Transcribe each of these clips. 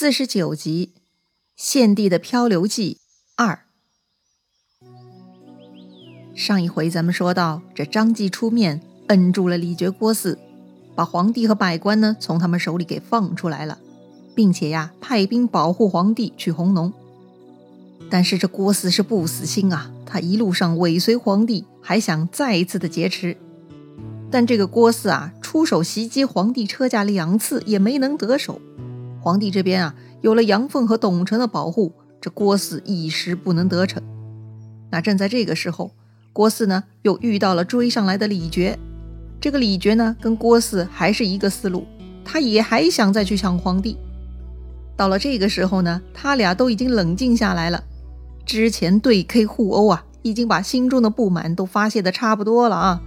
四十九集，《献帝的漂流记二》。上一回咱们说到，这张继出面摁住了李傕郭汜，把皇帝和百官呢从他们手里给放出来了，并且呀派兵保护皇帝去弘农。但是这郭汜是不死心啊，他一路上尾随皇帝，还想再一次的劫持。但这个郭汜啊，出手袭击皇帝车驾两次也没能得手。皇帝这边啊，有了杨凤和董承的保护，这郭汜一时不能得逞。那正在这个时候，郭汜呢又遇到了追上来的李傕。这个李傕呢，跟郭汜还是一个思路，他也还想再去抢皇帝。到了这个时候呢，他俩都已经冷静下来了。之前对 K 互殴啊，已经把心中的不满都发泄的差不多了啊。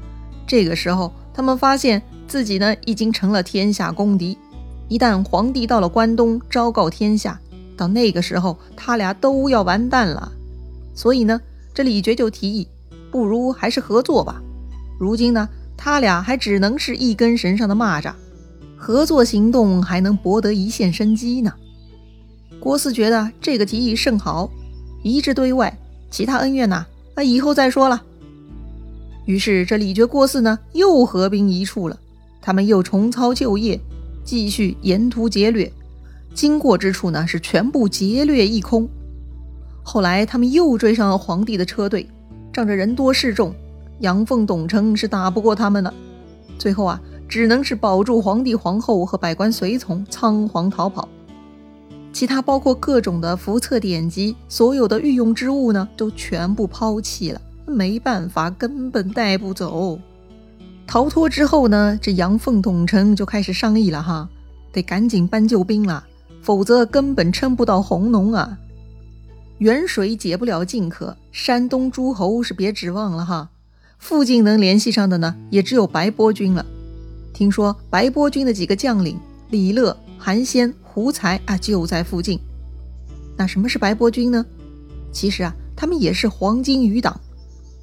这个时候，他们发现自己呢，已经成了天下公敌。一旦皇帝到了关东昭告天下，到那个时候他俩都要完蛋了。所以呢，这李傕就提议，不如还是合作吧。如今呢，他俩还只能是一根绳上的蚂蚱，合作行动还能博得一线生机呢。郭汜觉得这个提议甚好，一致对外，其他恩怨呐，那以后再说了。于是这李傕、郭汜呢，又合兵一处了，他们又重操旧业。继续沿途劫掠，经过之处呢是全部劫掠一空。后来他们又追上了皇帝的车队，仗着人多势众，杨凤、董承是打不过他们了。最后啊，只能是保住皇帝、皇后和百官随从，仓皇逃跑。其他包括各种的符册典籍，所有的御用之物呢，都全部抛弃了。没办法，根本带不走。逃脱之后呢，这杨凤、董承就开始商议了哈，得赶紧搬救兵了，否则根本撑不到弘农啊。远水解不了近渴，山东诸侯是别指望了哈。附近能联系上的呢，也只有白波军了。听说白波军的几个将领李乐、韩先、胡才啊，就在附近。那什么是白波军呢？其实啊，他们也是黄巾余党。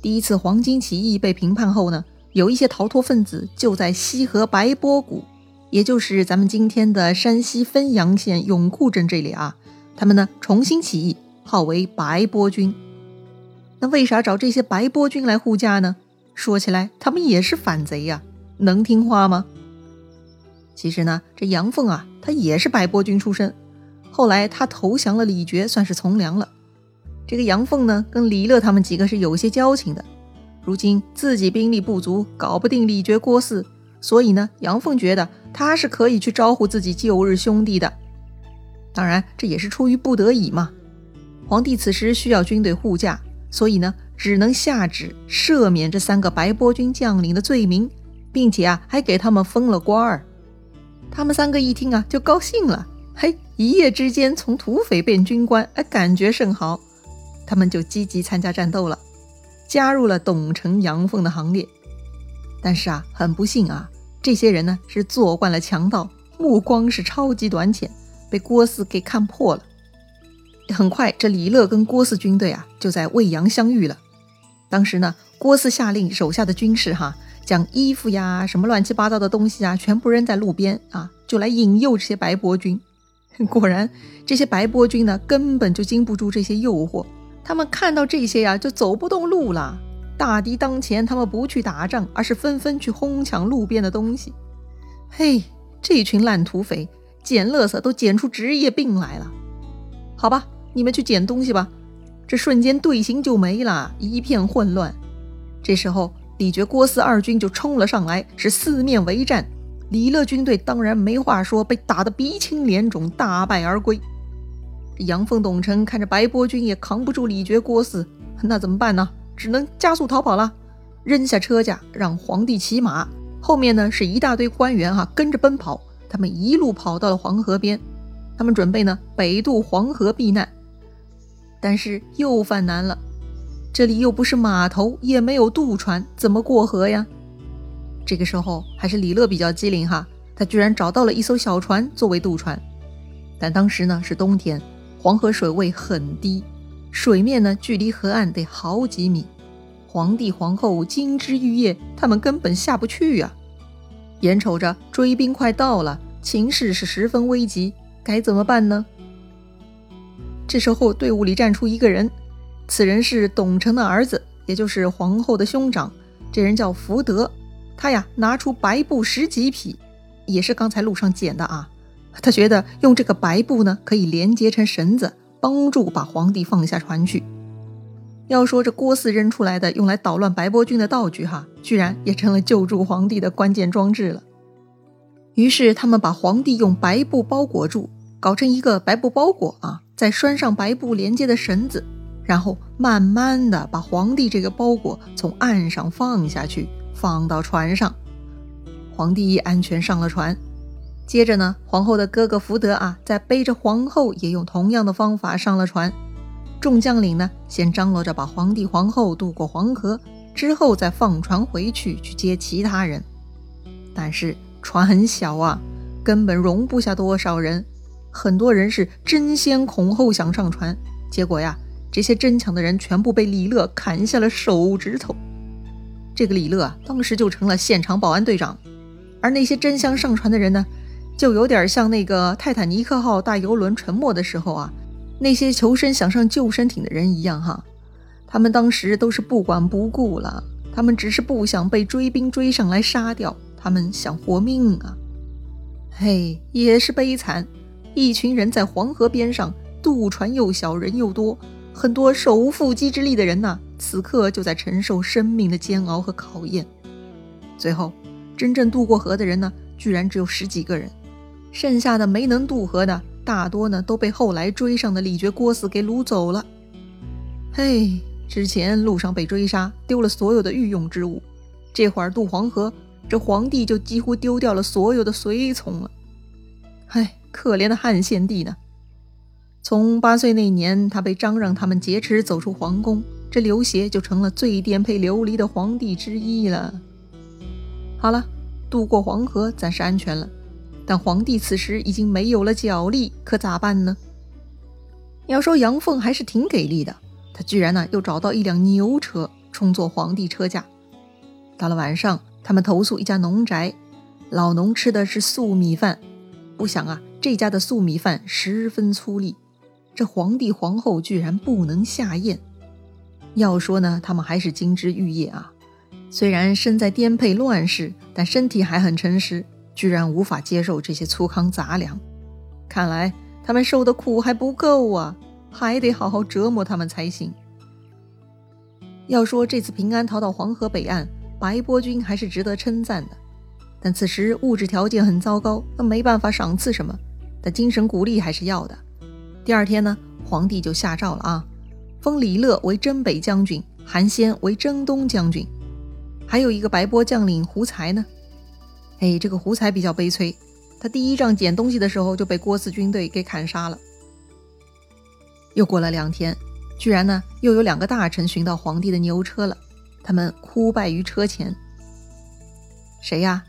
第一次黄巾起义被平叛后呢。有一些逃脱分子就在西河白波谷，也就是咱们今天的山西汾阳县永固镇这里啊。他们呢重新起义，号为白波军。那为啥找这些白波军来护驾呢？说起来，他们也是反贼呀，能听话吗？其实呢，这杨凤啊，他也是白波军出身，后来他投降了李傕，算是从良了。这个杨凤呢，跟李乐他们几个是有些交情的。如今自己兵力不足，搞不定李傕、郭汜，所以呢，杨凤觉得他是可以去招呼自己旧日兄弟的。当然，这也是出于不得已嘛。皇帝此时需要军队护驾，所以呢，只能下旨赦免这三个白波军将领的罪名，并且啊，还给他们封了官儿。他们三个一听啊，就高兴了。嘿，一夜之间从土匪变军官，哎，感觉甚好。他们就积极参加战斗了。加入了董承、杨凤的行列，但是啊，很不幸啊，这些人呢是做惯了强盗，目光是超级短浅，被郭汜给看破了。很快，这李乐跟郭汜军队啊就在魏阳相遇了。当时呢，郭汜下令手下的军士哈，将衣服呀、什么乱七八糟的东西啊，全部扔在路边啊，就来引诱这些白波军。果然，这些白波军呢，根本就经不住这些诱惑。他们看到这些呀，就走不动路了。大敌当前，他们不去打仗，而是纷纷去哄抢路边的东西。嘿，这群烂土匪，捡垃圾都捡出职业病来了。好吧，你们去捡东西吧。这瞬间队形就没了，一片混乱。这时候，李觉、郭汜二军就冲了上来，是四面围战。李乐军队当然没话说，被打得鼻青脸肿，大败而归。杨凤、董承看着白波军也扛不住李傕、郭汜，那怎么办呢？只能加速逃跑了，扔下车架，让皇帝骑马，后面呢是一大堆官员哈跟着奔跑。他们一路跑到了黄河边，他们准备呢北渡黄河避难，但是又犯难了，这里又不是码头，也没有渡船，怎么过河呀？这个时候还是李乐比较机灵哈，他居然找到了一艘小船作为渡船，但当时呢是冬天。黄河水位很低，水面呢距离河岸得好几米。皇帝皇后金枝玉叶，他们根本下不去呀。眼瞅着追兵快到了，情势是十分危急，该怎么办呢？这时候队伍里站出一个人，此人是董承的儿子，也就是皇后的兄长。这人叫福德，他呀拿出白布十几匹，也是刚才路上捡的啊。他觉得用这个白布呢，可以连接成绳子，帮助把皇帝放下船去。要说这郭汜扔出来的用来捣乱白波军的道具，哈，居然也成了救助皇帝的关键装置了。于是他们把皇帝用白布包裹住，搞成一个白布包裹啊，再拴上白布连接的绳子，然后慢慢的把皇帝这个包裹从岸上放下去，放到船上。皇帝安全上了船。接着呢，皇后的哥哥福德啊，在背着皇后，也用同样的方法上了船。众将领呢，先张罗着把皇帝、皇后渡过黄河，之后再放船回去去接其他人。但是船很小啊，根本容不下多少人。很多人是争先恐后想上船，结果呀，这些争抢的人全部被李乐砍下了手指头。这个李乐啊，当时就成了现场保安队长。而那些争相上船的人呢，就有点像那个泰坦尼克号大游轮沉没的时候啊。那些求生想上救生艇的人一样，哈，他们当时都是不管不顾了，他们只是不想被追兵追上来杀掉，他们想活命啊！嘿，也是悲惨，一群人在黄河边上，渡船又小，人又多，很多手无缚鸡之力的人呐，此刻就在承受生命的煎熬和考验。最后，真正渡过河的人呢，居然只有十几个人，剩下的没能渡河的。大多呢都被后来追上的李傕郭汜给掳走了。嘿，之前路上被追杀，丢了所有的御用之物，这会儿渡黄河，这皇帝就几乎丢掉了所有的随从了。唉，可怜的汉献帝呢！从八岁那年，他被张让他们劫持走出皇宫，这刘协就成了最颠沛流离的皇帝之一了。好了，渡过黄河，暂时安全了。但皇帝此时已经没有了脚力，可咋办呢？要说杨凤还是挺给力的，他居然呢又找到一辆牛车充作皇帝车驾。到了晚上，他们投宿一家农宅，老农吃的是素米饭。不想啊，这家的素米饭十分粗粝，这皇帝皇后居然不能下咽。要说呢，他们还是金枝玉叶啊，虽然身在颠沛乱世，但身体还很诚实。居然无法接受这些粗糠杂粮，看来他们受的苦还不够啊，还得好好折磨他们才行。要说这次平安逃到黄河北岸，白波军还是值得称赞的。但此时物质条件很糟糕，那没办法赏赐什么，但精神鼓励还是要的。第二天呢，皇帝就下诏了啊，封李乐为征北将军，韩先为征东将军，还有一个白波将领胡才呢。哎，这个胡才比较悲催，他第一仗捡东西的时候就被郭汜军队给砍杀了。又过了两天，居然呢又有两个大臣寻到皇帝的牛车了，他们哭拜于车前。谁呀？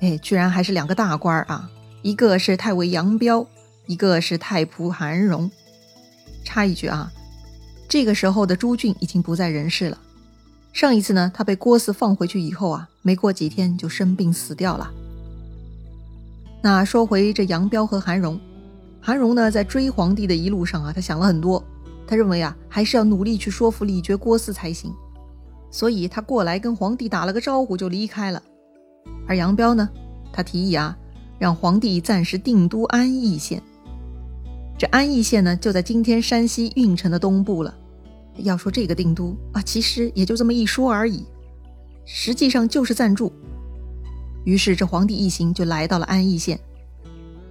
哎，居然还是两个大官啊！一个是太尉杨彪，一个是太仆韩荣。插一句啊，这个时候的朱俊已经不在人世了。上一次呢，他被郭汜放回去以后啊，没过几天就生病死掉了。那说回这杨彪和韩荣，韩荣呢在追皇帝的一路上啊，他想了很多，他认为啊还是要努力去说服李傕郭汜才行，所以他过来跟皇帝打了个招呼就离开了。而杨彪呢，他提议啊，让皇帝暂时定都安邑县。这安邑县呢，就在今天山西运城的东部了。要说这个定都啊，其实也就这么一说而已，实际上就是暂住。于是这皇帝一行就来到了安邑县，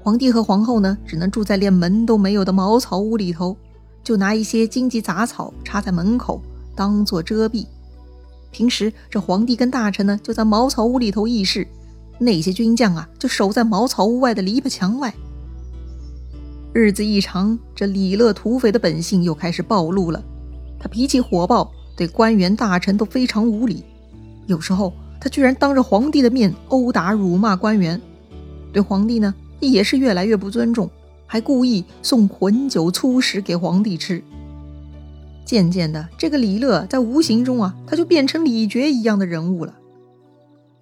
皇帝和皇后呢，只能住在连门都没有的茅草屋里头，就拿一些荆棘杂草插在门口当做遮蔽。平时这皇帝跟大臣呢，就在茅草屋里头议事，那些军将啊，就守在茅草屋外的篱笆墙外。日子一长，这李乐土匪的本性又开始暴露了。他脾气火爆，对官员大臣都非常无礼。有时候他居然当着皇帝的面殴打辱骂官员，对皇帝呢也是越来越不尊重，还故意送混酒粗食给皇帝吃。渐渐的，这个李乐在无形中啊，他就变成李傕一样的人物了。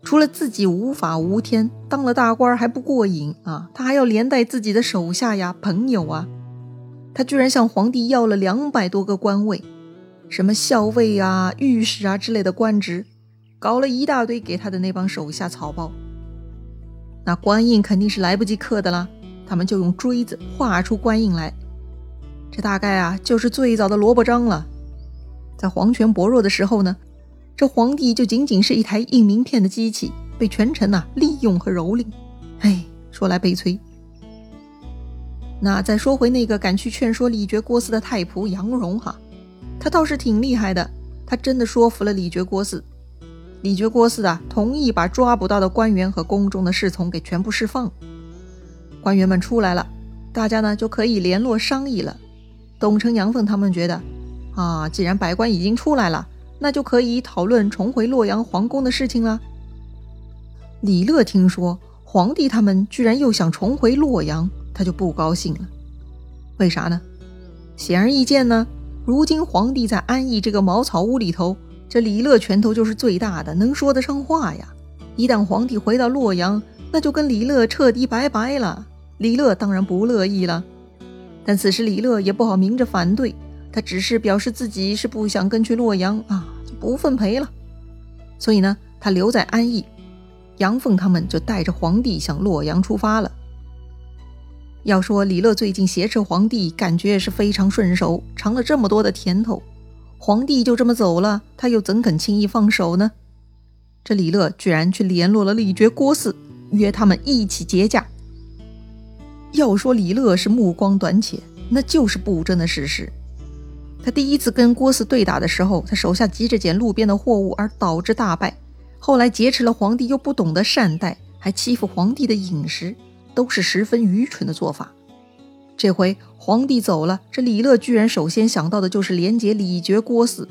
除了自己无法无天，当了大官还不过瘾啊，他还要连带自己的手下呀、朋友啊。他居然向皇帝要了两百多个官位，什么校尉啊、御史啊之类的官职，搞了一大堆给他的那帮手下草包。那官印肯定是来不及刻的啦，他们就用锥子画出官印来。这大概啊就是最早的萝卜章了。在皇权薄弱的时候呢，这皇帝就仅仅是一台印名片的机器，被权臣呐利用和蹂躏。哎，说来悲催。那再说回那个敢去劝说李傕郭汜的太仆杨荣哈，他倒是挺厉害的，他真的说服了李傕郭汜。李傕郭汜啊，同意把抓捕到的官员和宫中的侍从给全部释放。官员们出来了，大家呢就可以联络商议了。董承、杨凤他们觉得，啊，既然百官已经出来了，那就可以讨论重回洛阳皇宫的事情了。李乐听说皇帝他们居然又想重回洛阳。他就不高兴了，为啥呢？显而易见呢。如今皇帝在安邑这个茅草屋里头，这李乐拳头就是最大的，能说得上话呀。一旦皇帝回到洛阳，那就跟李乐彻底拜拜了。李乐当然不乐意了，但此时李乐也不好明着反对，他只是表示自己是不想跟去洛阳啊，就不奉陪了。所以呢，他留在安邑，杨凤他们就带着皇帝向洛阳出发了。要说李乐最近挟持皇帝，感觉也是非常顺手，尝了这么多的甜头。皇帝就这么走了，他又怎肯轻易放手呢？这李乐居然去联络了李觉郭汜，约他们一起结驾。要说李乐是目光短浅，那就是不争的事实。他第一次跟郭汜对打的时候，他手下急着捡路边的货物而导致大败，后来劫持了皇帝又不懂得善待，还欺负皇帝的饮食。都是十分愚蠢的做法。这回皇帝走了，这李乐居然首先想到的就是连结李傕郭汜。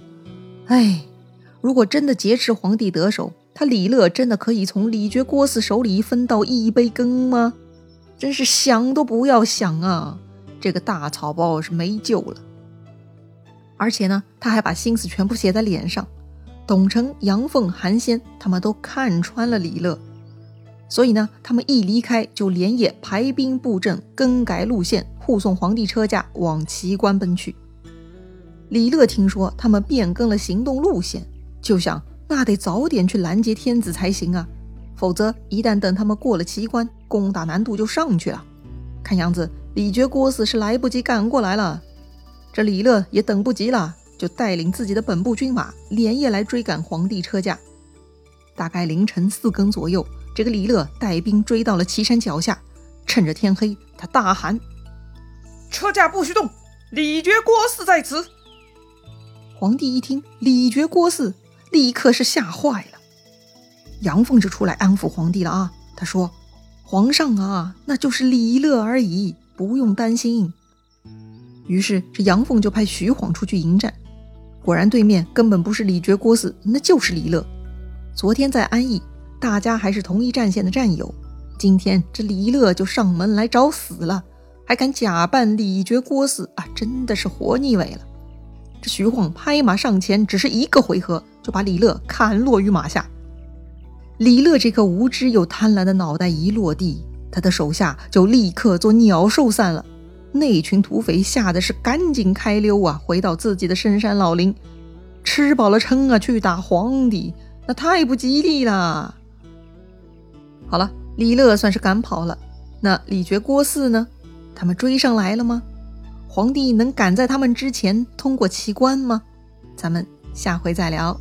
哎，如果真的劫持皇帝得手，他李乐真的可以从李傕郭汜手里分到一杯羹吗？真是想都不要想啊！这个大草包是没救了。而且呢，他还把心思全部写在脸上。董承、杨凤、韩先他们都看穿了李乐。所以呢，他们一离开就连夜排兵布阵，更改路线，护送皇帝车驾往齐关奔去。李乐听说他们变更了行动路线，就想那得早点去拦截天子才行啊，否则一旦等他们过了齐关，攻打难度就上去了。看样子李傕郭汜是来不及赶过来了，这李乐也等不及了，就带领自己的本部军马连夜来追赶皇帝车驾。大概凌晨四更左右。这个李乐带兵追到了岐山脚下，趁着天黑，他大喊：“车驾不许动，李傕郭汜在此。”皇帝一听李傕郭汜，立刻是吓坏了。杨凤就出来安抚皇帝了啊，他说：“皇上啊，那就是李乐而已，不用担心。”于是这杨凤就派徐晃出去迎战，果然对面根本不是李傕郭汜，那就是李乐。昨天在安邑。大家还是同一战线的战友，今天这李乐就上门来找死了，还敢假扮李觉郭汜啊，真的是活腻味了。这徐晃拍马上前，只是一个回合就把李乐砍落于马下。李乐这颗无知又贪婪的脑袋一落地，他的手下就立刻做鸟兽散了。那群土匪吓得是赶紧开溜啊，回到自己的深山老林，吃饱了撑啊去打皇帝，那太不吉利了。好了，李乐算是赶跑了。那李傕郭汜呢？他们追上来了吗？皇帝能赶在他们之前通过奇关吗？咱们下回再聊。